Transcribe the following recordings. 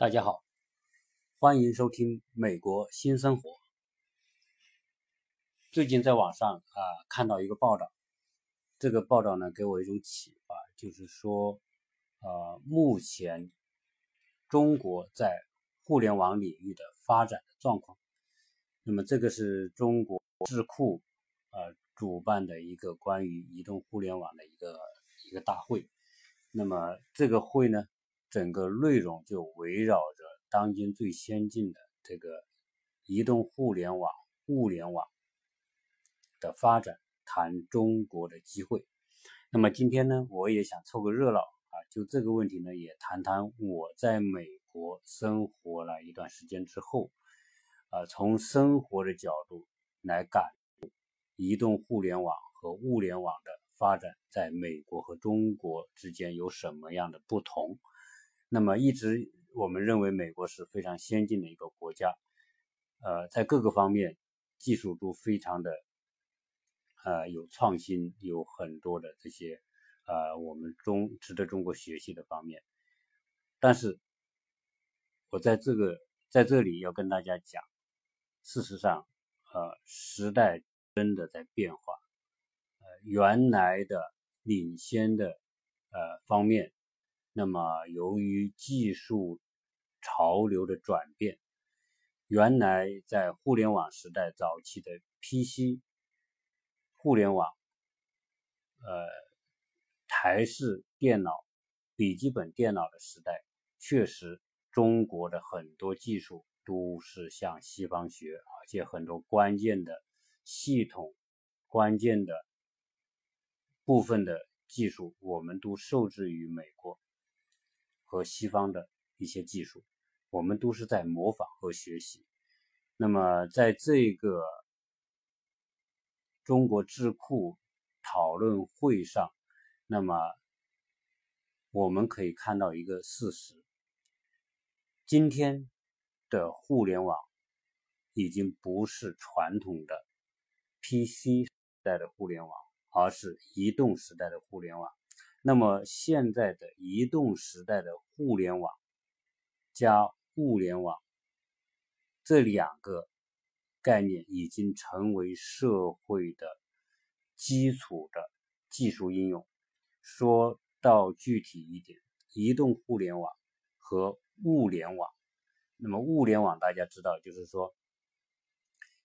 大家好，欢迎收听《美国新生活》。最近在网上啊看到一个报道，这个报道呢给我一种启发，就是说，呃，目前中国在互联网领域的发展的状况。那么这个是中国智库呃主办的一个关于移动互联网的一个一个大会。那么这个会呢？整个内容就围绕着当今最先进的这个移动互联网、物联网的发展，谈中国的机会。那么今天呢，我也想凑个热闹啊，就这个问题呢，也谈谈我在美国生活了一段时间之后，啊，从生活的角度来感移动互联网和物联网的发展，在美国和中国之间有什么样的不同。那么一直我们认为美国是非常先进的一个国家，呃，在各个方面技术都非常的呃有创新，有很多的这些呃我们中值得中国学习的方面。但是我在这个在这里要跟大家讲，事实上，呃，时代真的在变化，呃，原来的领先的呃方面。那么，由于技术潮流的转变，原来在互联网时代早期的 PC 互联网、呃台式电脑、笔记本电脑的时代，确实中国的很多技术都是向西方学，而且很多关键的系统、关键的部分的技术，我们都受制于美国。和西方的一些技术，我们都是在模仿和学习。那么，在这个中国智库讨论会上，那么我们可以看到一个事实：今天的互联网已经不是传统的 PC 时代的互联网，而是移动时代的互联网。那么现在的移动时代的互联网加物联网这两个概念已经成为社会的基础的技术应用。说到具体一点，移动互联网和物联网，那么物联网大家知道，就是说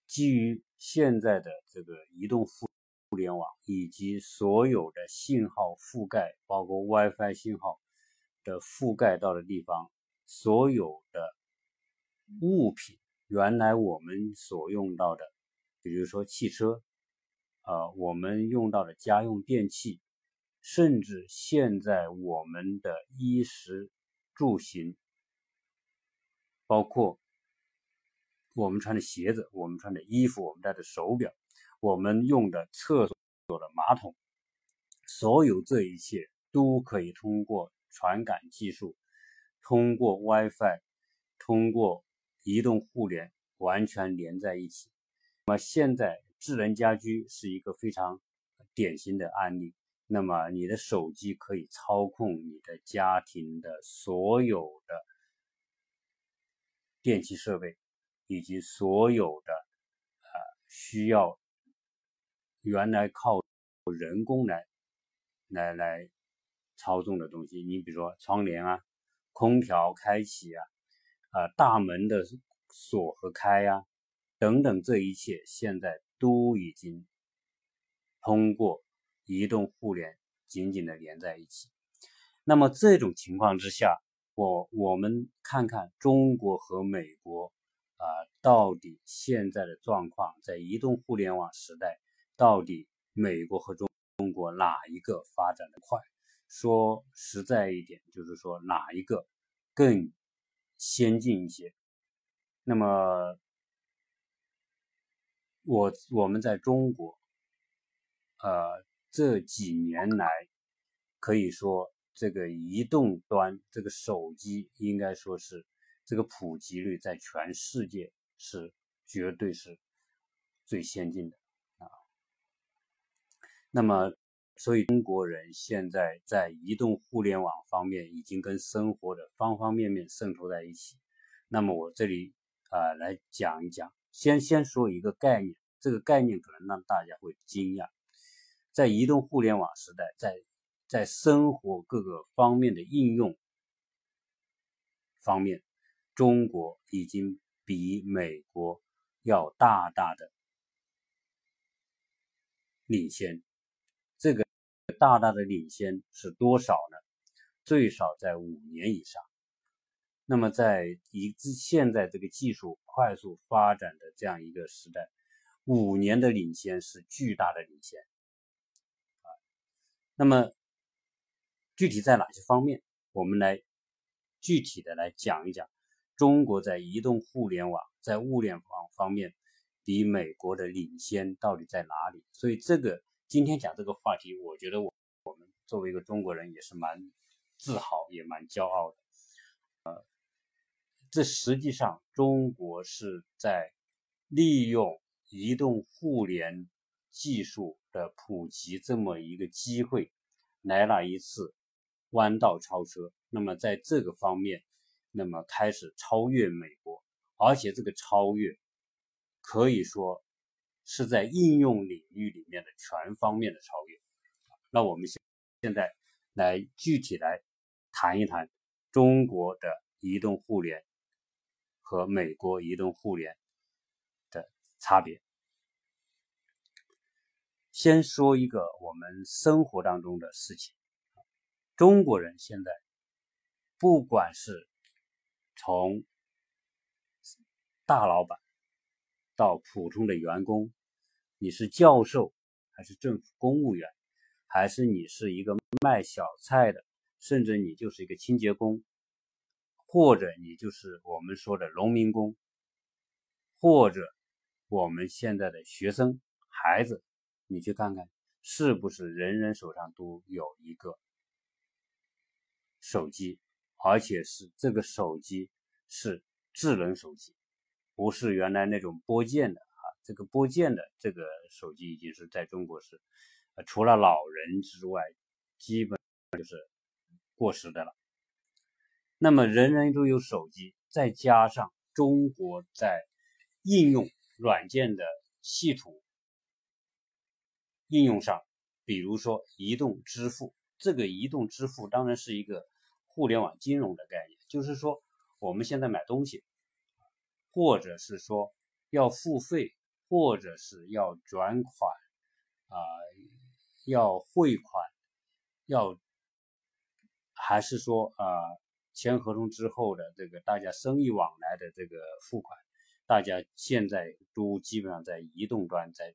基于现在的这个移动互。互联网以及所有的信号覆盖，包括 WiFi 信号的覆盖到的地方，所有的物品，原来我们所用到的，比如说汽车，呃，我们用到的家用电器，甚至现在我们的衣食住行，包括我们穿的鞋子，我们穿的衣服，我们戴的手表。我们用的厕所的马桶，所有这一切都可以通过传感技术，通过 WiFi，通过移动互联完全连在一起。那么现在智能家居是一个非常典型的案例。那么你的手机可以操控你的家庭的所有的电器设备，以及所有的呃需要。原来靠人工来来来操纵的东西，你比如说窗帘啊、空调开启啊、啊大门的锁和开呀等等，这一切现在都已经通过移动互联紧紧的连在一起。那么这种情况之下，我我们看看中国和美国啊，到底现在的状况在移动互联网时代。到底美国和中中国哪一个发展的快？说实在一点，就是说哪一个更先进一些？那么我我们在中国，呃，这几年来可以说这个移动端这个手机应该说是这个普及率在全世界是绝对是最先进的。那么，所以中国人现在在移动互联网方面已经跟生活的方方面面渗透在一起。那么我这里啊来讲一讲，先先说一个概念，这个概念可能让大家会惊讶，在移动互联网时代，在在生活各个方面的应用方面，中国已经比美国要大大的领先。大大的领先是多少呢？最少在五年以上。那么在以至现在这个技术快速发展的这样一个时代，五年的领先是巨大的领先啊。那么。具体在哪些方面？我们来具体的来讲一讲，中国在移动互联网、在物联网方面比美国的领先到底在哪里？所以这个今天讲这个话题，我觉得我我们作为一个中国人也是蛮自豪，也蛮骄傲的。呃，这实际上中国是在利用移动互联技术的普及这么一个机会，来了一次。弯道超车，那么在这个方面，那么开始超越美国，而且这个超越可以说是在应用领域里面的全方面的超越。那我们现现在来具体来谈一谈中国的移动互联和美国移动互联的差别。先说一个我们生活当中的事情。中国人现在，不管是从大老板到普通的员工，你是教授还是政府公务员，还是你是一个卖小菜的，甚至你就是一个清洁工，或者你就是我们说的农民工，或者我们现在的学生孩子，你去看看，是不是人人手上都有一个？手机，而且是这个手机是智能手机，不是原来那种拨键的啊。这个拨键的这个手机已经是在中国是，除了老人之外，基本就是过时的了。那么人人都有手机，再加上中国在应用软件的系统应用上，比如说移动支付，这个移动支付当然是一个。互联网金融的概念，就是说我们现在买东西，或者是说要付费，或者是要转款，啊，要汇款，要还是说啊签合同之后的这个大家生意往来的这个付款，大家现在都基本上在移动端在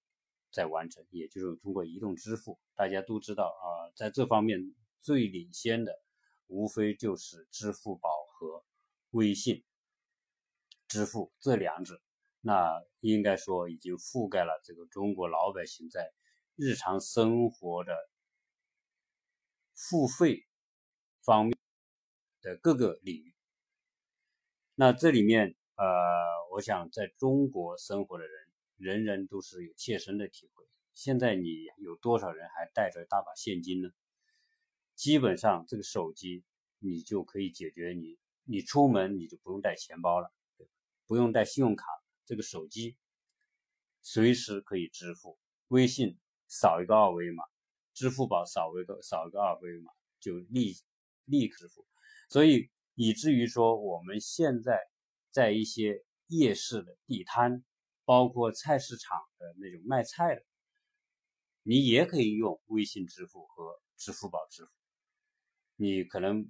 在完成，也就是通过移动支付。大家都知道啊，在这方面最领先的。无非就是支付宝和微信支付这两者，那应该说已经覆盖了这个中国老百姓在日常生活的付费方面的各个领域。那这里面，呃，我想在中国生活的人，人人都是有切身的体会。现在你有多少人还带着大把现金呢？基本上这个手机你就可以解决你，你出门你就不用带钱包了，不用带信用卡，这个手机随时可以支付，微信扫一个二维码，支付宝扫一个扫一个二维码就立立刻支付，所以以至于说我们现在在一些夜市的地摊，包括菜市场的那种卖菜的，你也可以用微信支付和支付宝支付。你可能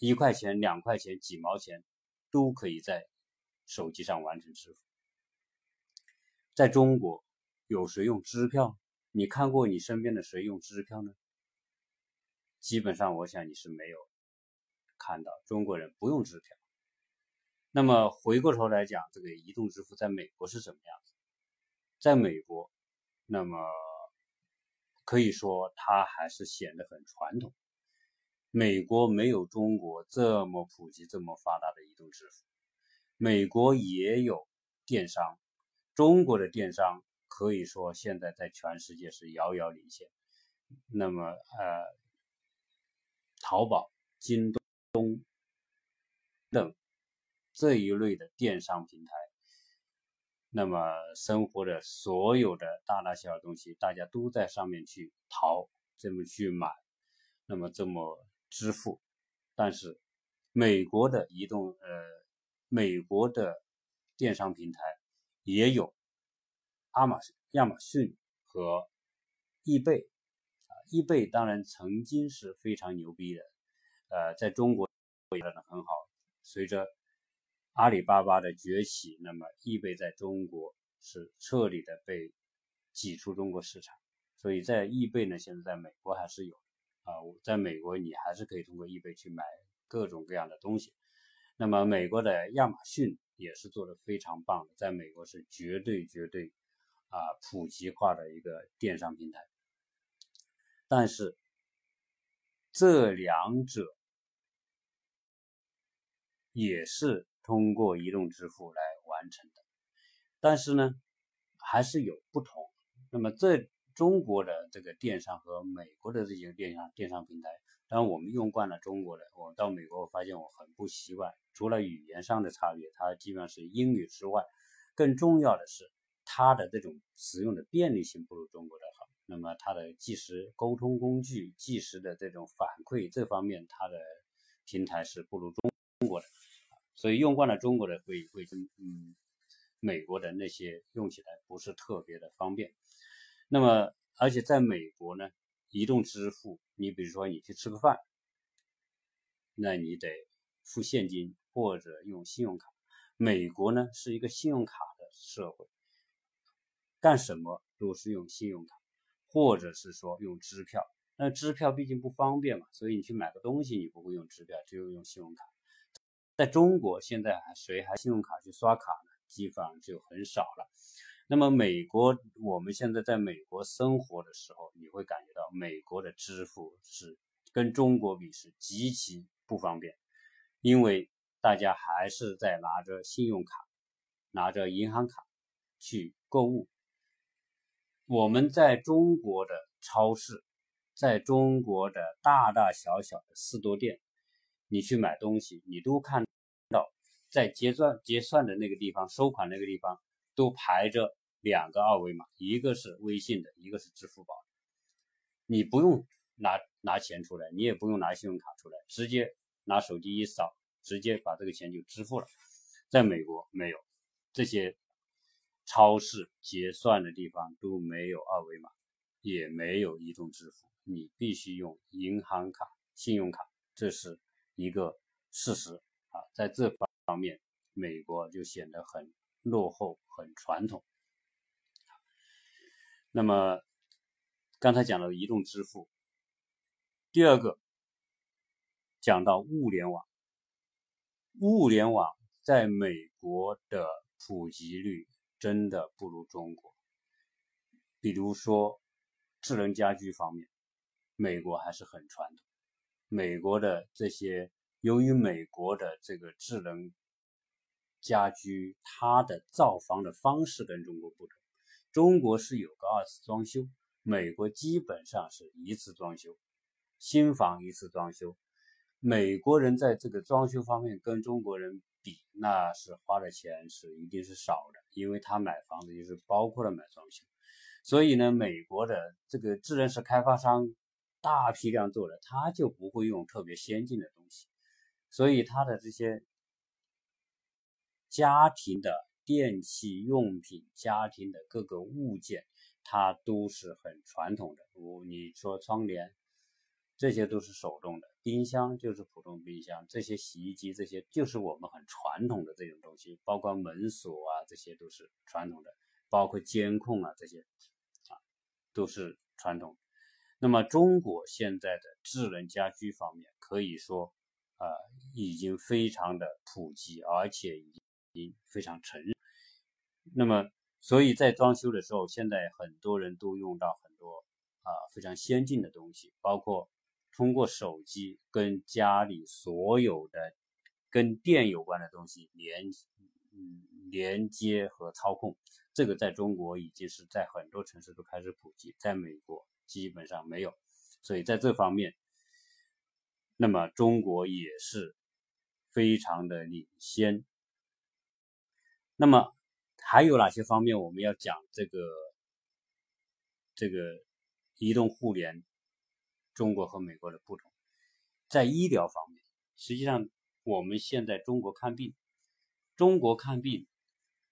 一块钱、两块钱、几毛钱都可以在手机上完成支付。在中国，有谁用支票？你看过你身边的谁用支票呢？基本上，我想你是没有看到中国人不用支票。那么回过头来讲，这个移动支付在美国是什么样子？在美国，那么可以说它还是显得很传统。美国没有中国这么普及、这么发达的移动支付。美国也有电商，中国的电商可以说现在在全世界是遥遥领先。那么呃，淘宝、京东等这一类的电商平台，那么生活的所有的大大小小东西，大家都在上面去淘，这么去买，那么这么支付。但是美国的移动呃，美国的电商平台也有阿马亚马逊和易贝。啊易贝当然曾经是非常牛逼的，呃，在中国发展的很好。随着阿里巴巴的崛起，那么易贝在中国是彻底的被挤出中国市场。所以在易贝呢，现在在美国还是有啊，在美国你还是可以通过易贝去买各种各样的东西。那么美国的亚马逊也是做的非常棒的，在美国是绝对绝对啊普及化的一个电商平台。但是这两者也是通过移动支付来完成的，但是呢，还是有不同。那么这中国的这个电商和美国的这些电商电商平台，当然我们用惯了中国的，我到美国我发现我很不习惯。除了语言上的差别，它基本上是英语之外，更重要的是它的这种使用的便利性不如中国的好。那么它的即时沟通工具、即时的这种反馈这方面，它的平台是不如中中国的，所以用惯了中国的会会跟嗯美国的那些用起来不是特别的方便。那么而且在美国呢，移动支付，你比如说你去吃个饭，那你得付现金或者用信用卡。美国呢是一个信用卡的社会，干什么都是用信用卡。或者是说用支票，那支票毕竟不方便嘛，所以你去买个东西你不会用支票，只有用信用卡。在中国现在还谁还信用卡去刷卡呢？基本上就很少了。那么美国，我们现在在美国生活的时候，你会感觉到美国的支付是跟中国比是极其不方便，因为大家还是在拿着信用卡、拿着银行卡去购物。我们在中国的超市，在中国的大大小小的四多店，你去买东西，你都看到在结算结算的那个地方、收款那个地方，都排着两个二维码，一个是微信的，一个是支付宝。你不用拿拿钱出来，你也不用拿信用卡出来，直接拿手机一扫，直接把这个钱就支付了。在美国没有这些。超市结算的地方都没有二维码，也没有移动支付，你必须用银行卡、信用卡，这是一个事实啊。在这方面，美国就显得很落后、很传统。那么刚才讲了移动支付，第二个讲到物联网，物联网在美国的普及率。真的不如中国。比如说，智能家居方面，美国还是很传统。美国的这些，由于美国的这个智能家居，它的造房的方式跟中国不同。中国是有个二次装修，美国基本上是一次装修，新房一次装修。美国人在这个装修方面跟中国人。比那是花的钱是一定是少的，因为他买房子就是包括了买装修，所以呢，美国的这个智能是开发商大批量做的，他就不会用特别先进的东西，所以他的这些家庭的电器用品、家庭的各个物件，它都是很传统的。我你说窗帘。这些都是手动的，冰箱就是普通冰箱，这些洗衣机这些就是我们很传统的这种东西，包括门锁啊，这些都是传统的，包括监控啊这些，啊，都是传统。那么中国现在的智能家居方面，可以说啊已经非常的普及，而且已经非常成熟。那么所以在装修的时候，现在很多人都用到很多啊非常先进的东西，包括。通过手机跟家里所有的跟电有关的东西连连接和操控，这个在中国已经是在很多城市都开始普及，在美国基本上没有。所以在这方面，那么中国也是非常的领先。那么还有哪些方面我们要讲这个这个移动互联中国和美国的不同？在医疗方面，实际上我们现在中国看病，中国看病，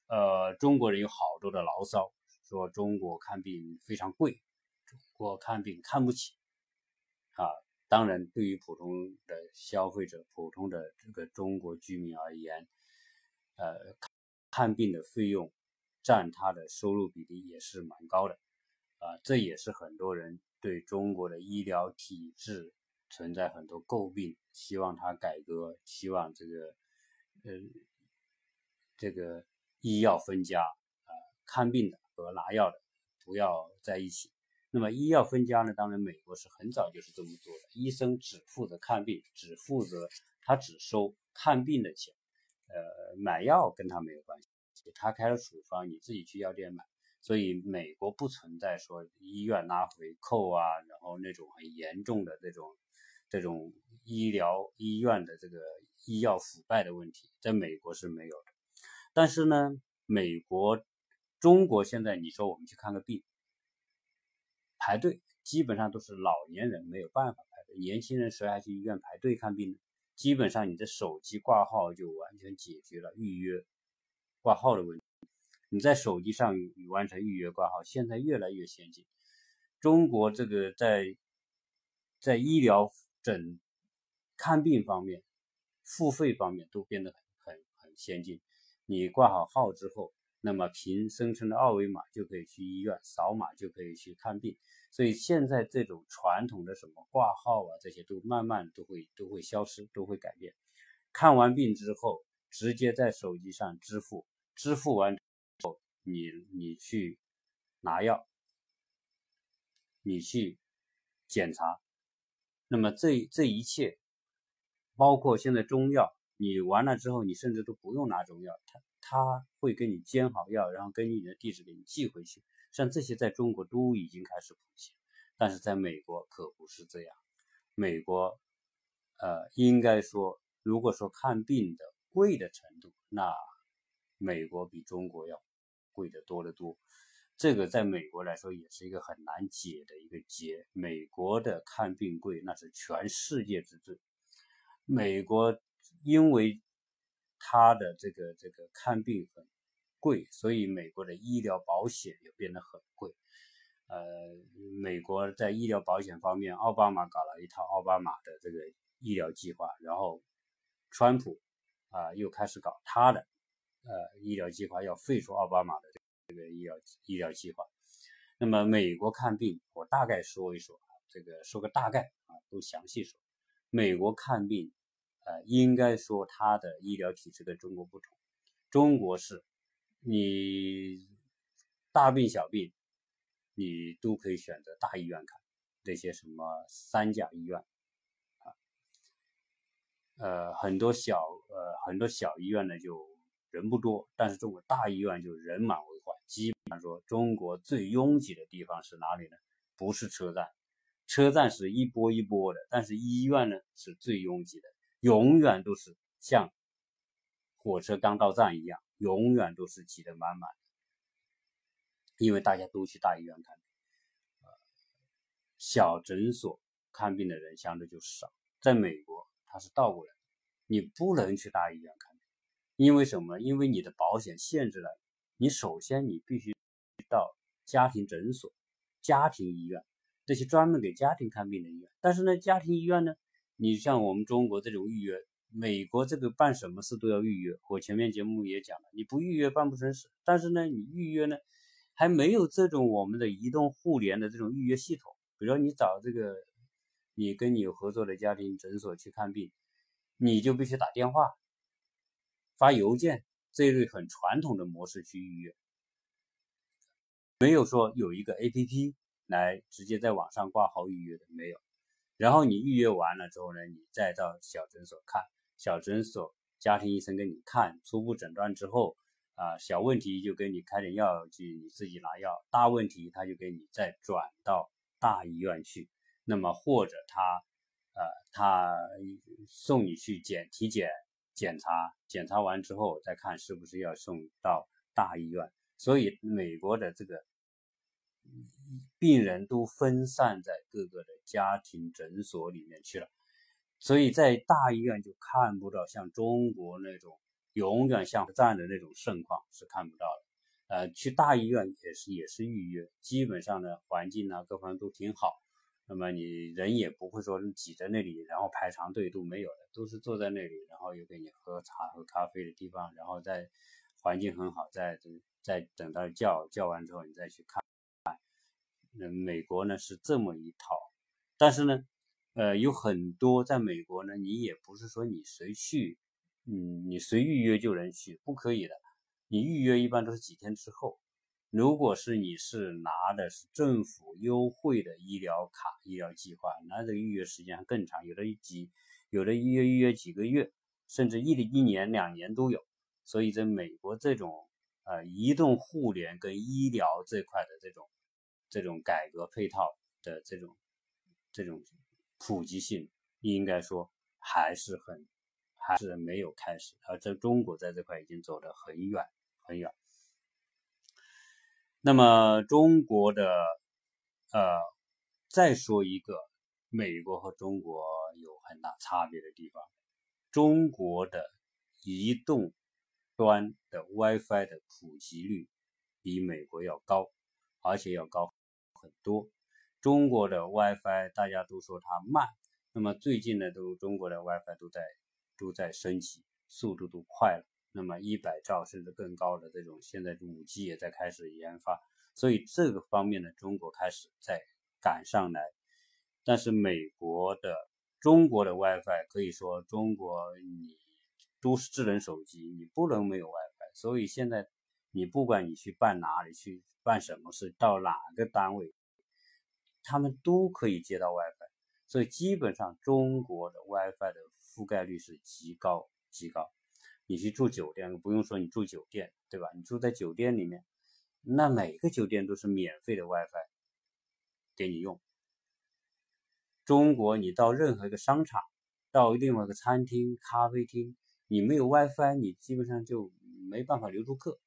呃，中国人有好多的牢骚，说中国看病非常贵，中国看病看不起。啊，当然，对于普通的消费者、普通的这个中国居民而言，呃，看病的费用占他的收入比例也是蛮高的，啊，这也是很多人对中国的医疗体制存在很多诟病，希望他改革，希望这个，呃，这个医药分家，啊，看病的和拿药的不要在一起。那么医药分家呢？当然，美国是很早就是这么做的。医生只负责看病，只负责他只收看病的钱，呃，买药跟他没有关系。他开了处方，你自己去药店买。所以美国不存在说医院拿回扣啊，然后那种很严重的这种这种医疗医院的这个医药腐败的问题，在美国是没有的。但是呢，美国、中国现在你说我们去看个病。排队基本上都是老年人没有办法排队，年轻人谁还去医院排队看病呢？基本上你的手机挂号就完全解决了预约挂号的问题。你在手机上完成预约挂号，现在越来越先进。中国这个在在医疗诊看病方面、付费方面都变得很很很先进。你挂好号之后。那么凭声称的二维码就可以去医院扫码就可以去看病，所以现在这种传统的什么挂号啊这些都慢慢都会都会消失都会改变。看完病之后直接在手机上支付，支付完你你去拿药，你去检查，那么这这一切包括现在中药，你完了之后你甚至都不用拿中药，他。他会给你煎好药，然后根据你的地址给你寄回去。像这些在中国都已经开始普及，但是在美国可不是这样。美国，呃，应该说，如果说看病的贵的程度，那美国比中国要贵的多得多。这个在美国来说也是一个很难解的一个结。美国的看病贵，那是全世界之最。美国因为。他的这个这个看病很贵，所以美国的医疗保险也变得很贵。呃，美国在医疗保险方面，奥巴马搞了一套奥巴马的这个医疗计划，然后川普啊又开始搞他的呃医疗计划，要废除奥巴马的这个医疗医疗计划。那么美国看病，我大概说一说，这个说个大概啊，不详细说。美国看病。呃，应该说它的医疗体制跟中国不同。中国是，你大病小病，你都可以选择大医院看，这些什么三甲医院啊，呃，很多小呃很多小医院呢就人不多，但是中国大医院就人满为患。基本上说，中国最拥挤的地方是哪里呢？不是车站，车站是一波一波的，但是医院呢是最拥挤的。永远都是像火车刚到站一样，永远都是挤得满满的，因为大家都去大医院看，小诊所看病的人相对就少。在美国，它是倒过来，你不能去大医院看，因为什么？因为你的保险限制了你。首先，你必须到家庭诊所、家庭医院这些专门给家庭看病的医院。但是呢，家庭医院呢？你像我们中国这种预约，美国这个办什么事都要预约。我前面节目也讲了，你不预约办不成事。但是呢，你预约呢，还没有这种我们的移动互联的这种预约系统。比如说你找这个，你跟你有合作的家庭诊所去看病，你就必须打电话、发邮件这一类很传统的模式去预约，没有说有一个 APP 来直接在网上挂号预约的，没有。然后你预约完了之后呢，你再到小诊所看，小诊所家庭医生给你看，初步诊断之后，啊，小问题就给你开点药去，你自己拿药；大问题他就给你再转到大医院去，那么或者他呃他送你去检体检检查，检查完之后再看是不是要送到大医院。所以美国的这个病人都分散在各个的家庭诊所里面去了，所以在大医院就看不到像中国那种永远像站的那种盛况是看不到的。呃，去大医院也是也是预约，基本上呢环境啊各方面都挺好，那么你人也不会说挤在那里，然后排长队都没有的，都是坐在那里，然后有给你喝茶喝咖啡的地方，然后在环境很好，在在等到叫叫完之后你再去看。那美国呢是这么一套，但是呢，呃有很多在美国呢，你也不是说你随去，嗯你随预约就能去，不可以的。你预约一般都是几天之后，如果是你是拿的是政府优惠的医疗卡、医疗计划，那这个预约时间更长，有的几，有的预约预约几个月，甚至一一年、两年都有。所以在美国这种呃移动互联跟医疗这块的这种这种改革配套的这种这种普及性，应该说还是很还是没有开始，而在中国在这块已经走得很远。很远。那么中国的，呃，再说一个，美国和中国有很大差别的地方。中国的移动端的 WiFi 的普及率比美国要高，而且要高很多。中国的 WiFi 大家都说它慢，那么最近呢，都中国的 WiFi 都在都在升级，速度都快了。那么一百兆甚至更高的这种，现在五 G 也在开始研发，所以这个方面呢，中国开始在赶上来。但是美国的、中国的 WiFi 可以说，中国你都是智能手机，你不能没有 WiFi。所以现在你不管你去办哪里去办什么事，到哪个单位，他们都可以接到 WiFi。所以基本上中国的 WiFi 的覆盖率是极高、极高。你去住酒店，不用说，你住酒店，对吧？你住在酒店里面，那每个酒店都是免费的 WiFi 给你用。中国，你到任何一个商场，到另外一个餐厅、咖啡厅，你没有 WiFi，你基本上就没办法留住客。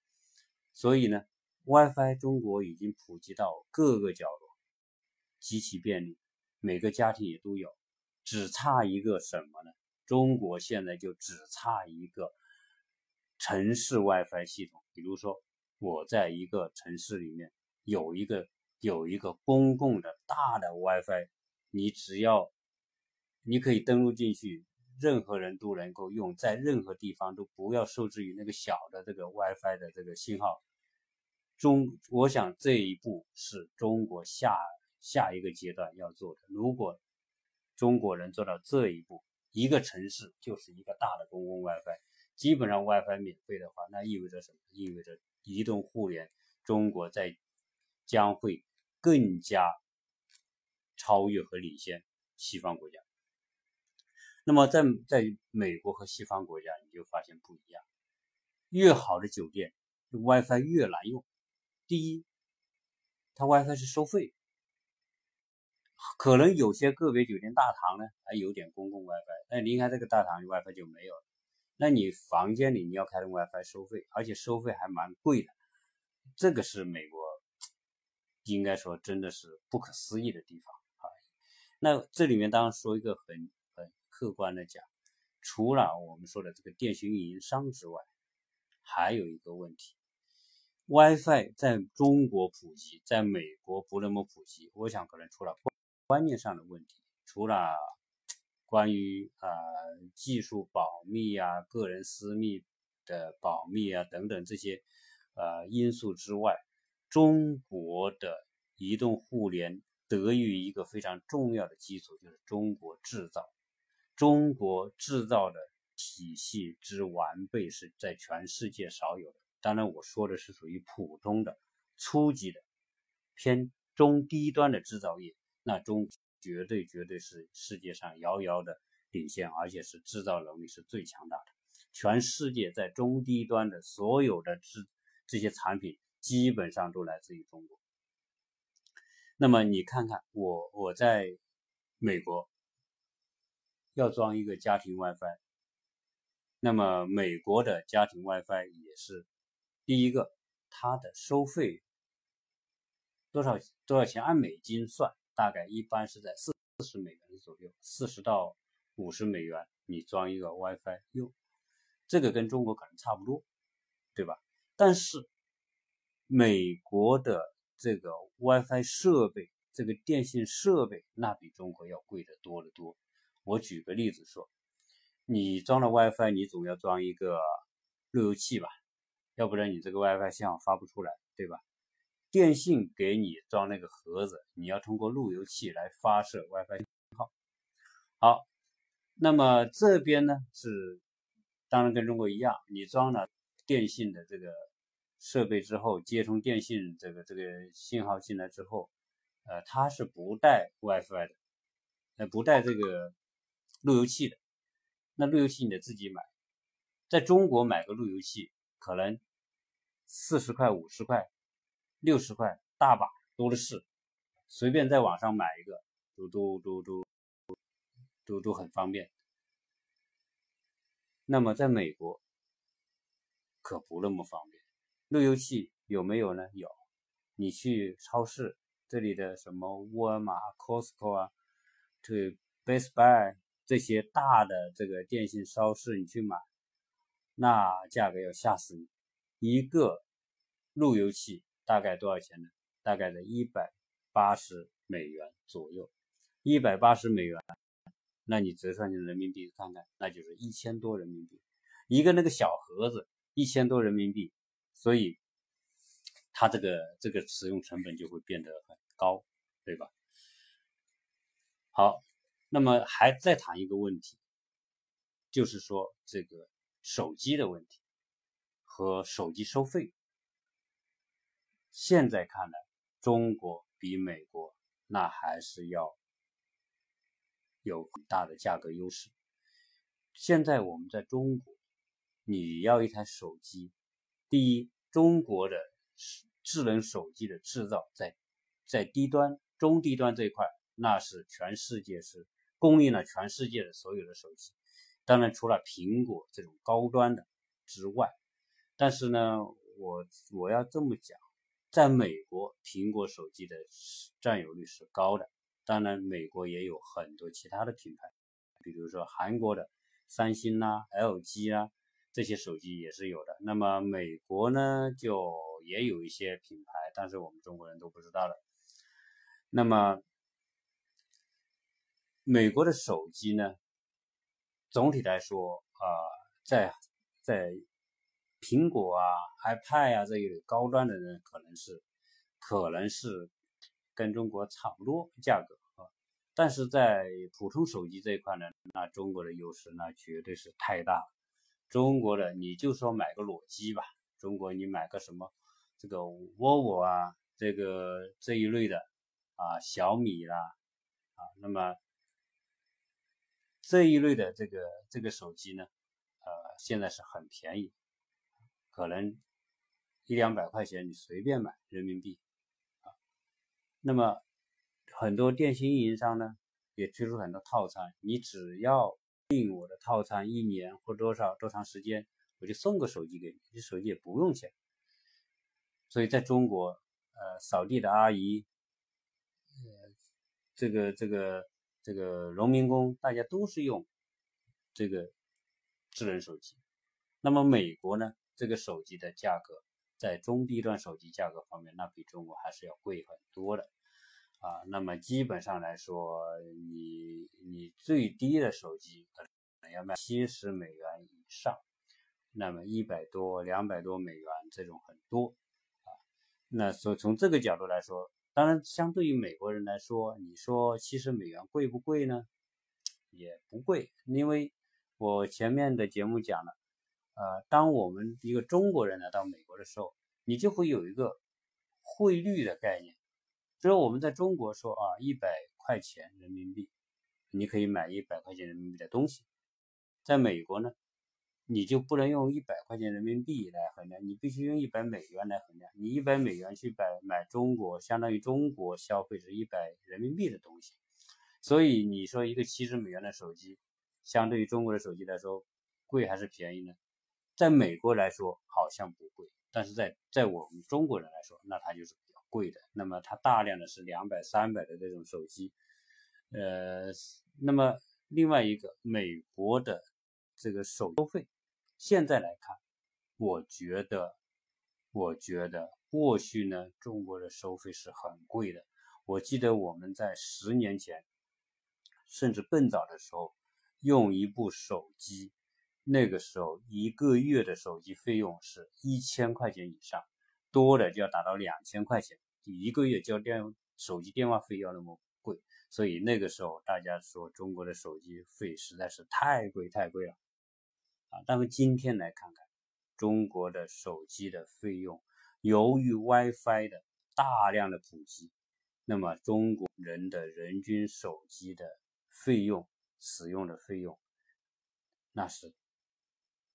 所以呢，WiFi 中国已经普及到各个角落，极其便利，每个家庭也都有。只差一个什么呢？中国现在就只差一个。城市 WiFi 系统，比如说我在一个城市里面有一个有一个公共的大的 WiFi，你只要你可以登录进去，任何人都能够用，在任何地方都不要受制于那个小的这个 WiFi 的这个信号。中，我想这一步是中国下下一个阶段要做的。如果中国能做到这一步，一个城市就是一个大的公共 WiFi。基本上 WiFi 免费的话，那意味着什么？意味着移动互联，中国在将会更加超越和领先西方国家。那么在在美国和西方国家，你就发现不一样。越好的酒店，WiFi 越难用。第一，它 WiFi 是收费，可能有些个别酒店大堂呢还有点公共 WiFi，但离开这个大堂，WiFi 就没有了。那你房间里你要开通 WiFi 收费，而且收费还蛮贵的，这个是美国应该说真的是不可思议的地方啊。那这里面当然说一个很很客观的讲，除了我们说的这个电信运营商之外，还有一个问题，WiFi 在中国普及，在美国不那么普及，我想可能出了观念上的问题，除了。关于啊技术保密啊、个人私密的保密啊等等这些呃因素之外，中国的移动互联得益于一个非常重要的基础，就是中国制造。中国制造的体系之完备是在全世界少有的。当然，我说的是属于普通的、初级的、偏中低端的制造业，那中。绝对绝对是世界上遥遥的领先，而且是制造能力是最强大的。全世界在中低端的所有的制这些产品，基本上都来自于中国。那么你看看我我在美国要装一个家庭 WiFi，那么美国的家庭 WiFi 也是第一个，它的收费多少多少钱？按美金算，大概一般是在四四十美元左右，四十到五十美元，你装一个 WiFi 用，这个跟中国可能差不多，对吧？但是美国的这个 WiFi 设备，这个电信设备，那比中国要贵得多得多。我举个例子说，你装了 WiFi，你总要装一个路由器吧，要不然你这个 WiFi 信号发不出来，对吧？电信给你装那个盒子，你要通过路由器来发射 WiFi 信号。好，那么这边呢是，当然跟中国一样，你装了电信的这个。设备之后接通电信这个这个信号进来之后，呃，它是不带 WiFi 的，呃，不带这个路由器的。那路由器你得自己买，在中国买个路由器可能四十块、五十块、六十块大把多的是，随便在网上买一个都都都都都都很方便。那么在美国可不那么方便。路由器有没有呢？有，你去超市这里的什么沃尔玛、Costco 啊，这 Best Buy 这些大的这个电信超市，你去买，那价格要吓死你！一个路由器大概多少钱呢？大概在一百八十美元左右，一百八十美元，那你折算成人民币看看，那就是一千多人民币。一个那个小盒子，一千多人民币。所以，它这个这个使用成本就会变得很高，对吧？好，那么还再谈一个问题，就是说这个手机的问题和手机收费。现在看来，中国比美国那还是要有很大的价格优势。现在我们在中国，你要一台手机。第一，中国的智能手机的制造在在低端、中低端这一块，那是全世界是供应了全世界的所有的手机。当然，除了苹果这种高端的之外，但是呢，我我要这么讲，在美国，苹果手机的占有率是高的。当然，美国也有很多其他的品牌，比如说韩国的三星啦、LG 啊。这些手机也是有的。那么美国呢，就也有一些品牌，但是我们中国人都不知道了。那么美国的手机呢，总体来说啊，在在苹果啊、iPad 啊这一类高端的人，可能是可能是跟中国差不多价格啊。但是在普通手机这一块呢，那中国的优势那绝对是太大了。中国的你就说买个裸机吧，中国你买个什么这个 vivo 啊，这个这一类的啊，小米啦啊，那么这一类的这个这个手机呢，呃，现在是很便宜，可能一两百块钱你随便买人民币啊。那么很多电信运营商呢也推出很多套餐，你只要。订我的套餐一年或多少多长时间，我就送个手机给你，这手机也不用钱。所以在中国，呃，扫地的阿姨，呃，这个这个这个农民工，大家都是用这个智能手机。那么美国呢，这个手机的价格在中低端手机价格方面，那比中国还是要贵很多的。啊，那么基本上来说，你你最低的手机可能要卖七十美元以上，那么一百多、两百多美元这种很多啊。那所以从这个角度来说，当然相对于美国人来说，你说七十美元贵不贵呢？也不贵，因为我前面的节目讲了，呃，当我们一个中国人来到美国的时候，你就会有一个汇率的概念。就是我们在中国说啊，一百块钱人民币，你可以买一百块钱人民币的东西。在美国呢，你就不能用一百块钱人民币来衡量，你必须用一百美元来衡量。你一百美元去买买中国，相当于中国消费是一百人民币的东西。所以你说一个七十美元的手机，相对于中国的手机来说，贵还是便宜呢？在美国来说好像不贵，但是在在我们中国人来说，那它就是比较贵的。那么它大量的是两百、三百的这种手机，呃，那么另外一个美国的这个手收费。现在来看，我觉得，我觉得过去呢，中国的收费是很贵的。我记得我们在十年前，甚至更早的时候，用一部手机，那个时候一个月的手机费用是一千块钱以上，多的就要达到两千块钱，一个月交电手机电话费要那么贵，所以那个时候大家说中国的手机费实在是太贵太贵了。啊，但是今天来看看中国的手机的费用，由于 WiFi 的大量的普及，那么中国人的人均手机的费用使用的费用，那是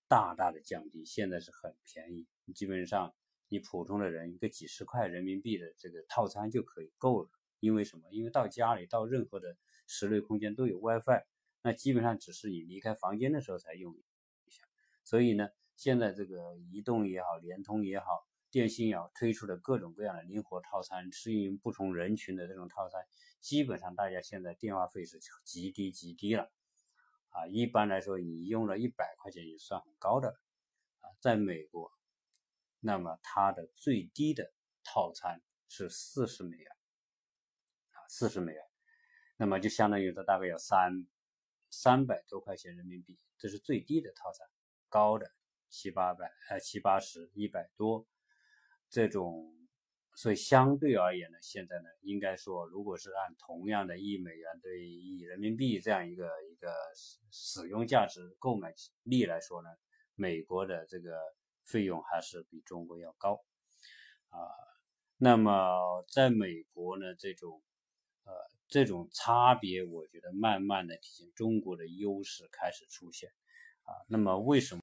大大的降低，现在是很便宜，基本上你普通的人一个几十块人民币的这个套餐就可以够了。因为什么？因为到家里到任何的室内空间都有 WiFi，那基本上只是你离开房间的时候才用一下。所以呢，现在这个移动也好，联通也好，电信也好，推出的各种各样的灵活套餐，适应不同人群的这种套餐，基本上大家现在电话费是极低极低了，啊，一般来说你用了一百块钱也算很高的了，啊，在美国，那么它的最低的套餐是四十美元，啊，四十美元，那么就相当于它大概要三三百多块钱人民币，这是最低的套餐。高的七八百，呃七八十，一百多，这种，所以相对而言呢，现在呢，应该说，如果是按同样的一美元对一人民币这样一个一个使用价值、购买力来说呢，美国的这个费用还是比中国要高，啊，那么在美国呢，这种，呃，这种差别，我觉得慢慢的体现中国的优势开始出现。啊，那么为什么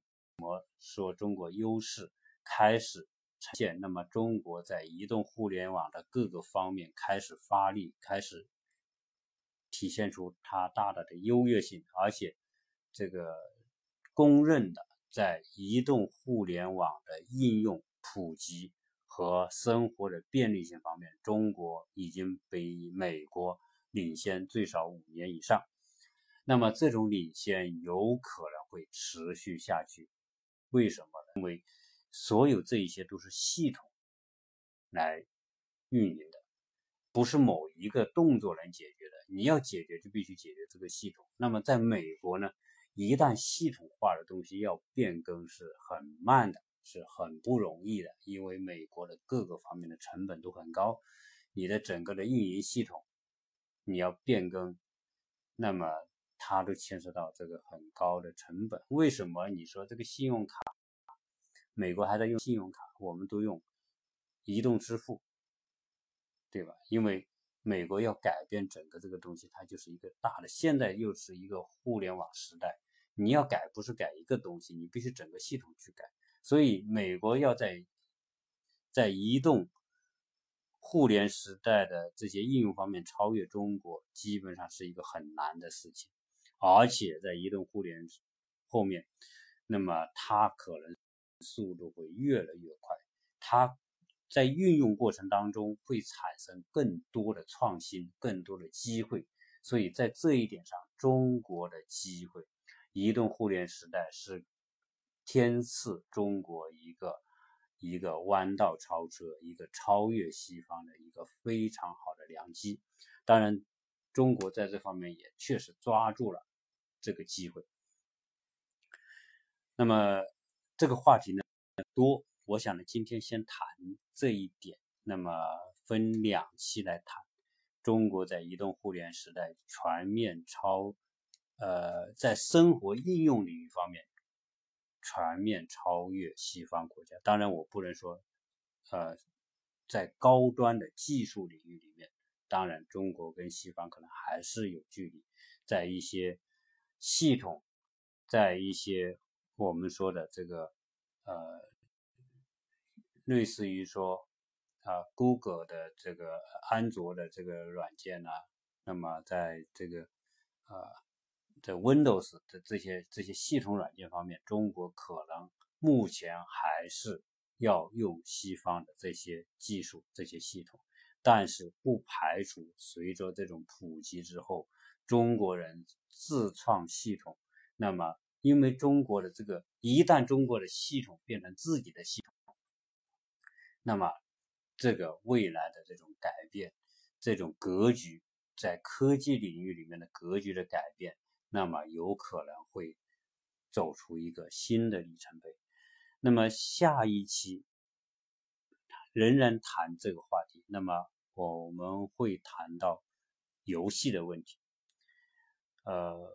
说中国优势开始呈现？那么中国在移动互联网的各个方面开始发力，开始体现出它大大的优越性，而且这个公认的在移动互联网的应用普及和生活的便利性方面，中国已经比美国领先最少五年以上。那么这种领先有可能会持续下去，为什么呢？因为所有这一些都是系统来运营的，不是某一个动作能解决的。你要解决，就必须解决这个系统。那么在美国呢，一旦系统化的东西要变更是很慢的，是很不容易的，因为美国的各个方面的成本都很高，你的整个的运营系统你要变更，那么。它都牵涉到这个很高的成本。为什么你说这个信用卡，美国还在用信用卡，我们都用移动支付，对吧？因为美国要改变整个这个东西，它就是一个大的。现在又是一个互联网时代，你要改不是改一个东西，你必须整个系统去改。所以美国要在在移动互联时代的这些应用方面超越中国，基本上是一个很难的事情。而且在移动互联后面，那么它可能速度会越来越快，它在运用过程当中会产生更多的创新，更多的机会。所以在这一点上，中国的机会，移动互联时代是天赐中国一个一个弯道超车，一个超越西方的一个非常好的良机。当然，中国在这方面也确实抓住了。这个机会，那么这个话题呢多，我想呢今天先谈这一点，那么分两期来谈中国在移动互联时代全面超，呃，在生活应用领域方面全面超越西方国家。当然，我不能说，呃，在高端的技术领域里面，当然中国跟西方可能还是有距离，在一些。系统在一些我们说的这个呃，类似于说啊，Google 的这个安卓的这个软件呢，那么在这个呃，在 Windows 的这些这些系统软件方面，中国可能目前还是要用西方的这些技术、这些系统。但是不排除随着这种普及之后，中国人自创系统。那么，因为中国的这个一旦中国的系统变成自己的系统，那么这个未来的这种改变，这种格局在科技领域里面的格局的改变，那么有可能会走出一个新的里程碑。那么下一期仍然谈这个话题。那么。我们会谈到游戏的问题，呃，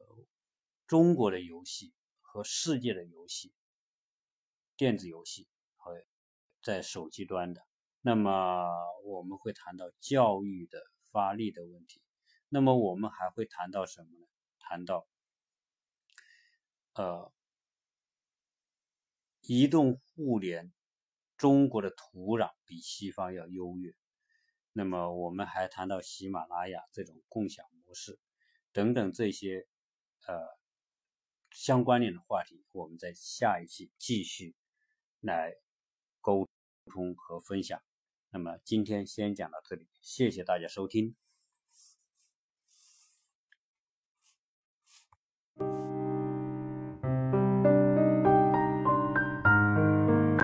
中国的游戏和世界的游戏，电子游戏和在手机端的，那么我们会谈到教育的发力的问题，那么我们还会谈到什么呢？谈到呃，移动互联，中国的土壤比西方要优越。那么我们还谈到喜马拉雅这种共享模式等等这些呃相关联的话题，我们在下一期继续来沟通和分享。那么今天先讲到这里，谢谢大家收听。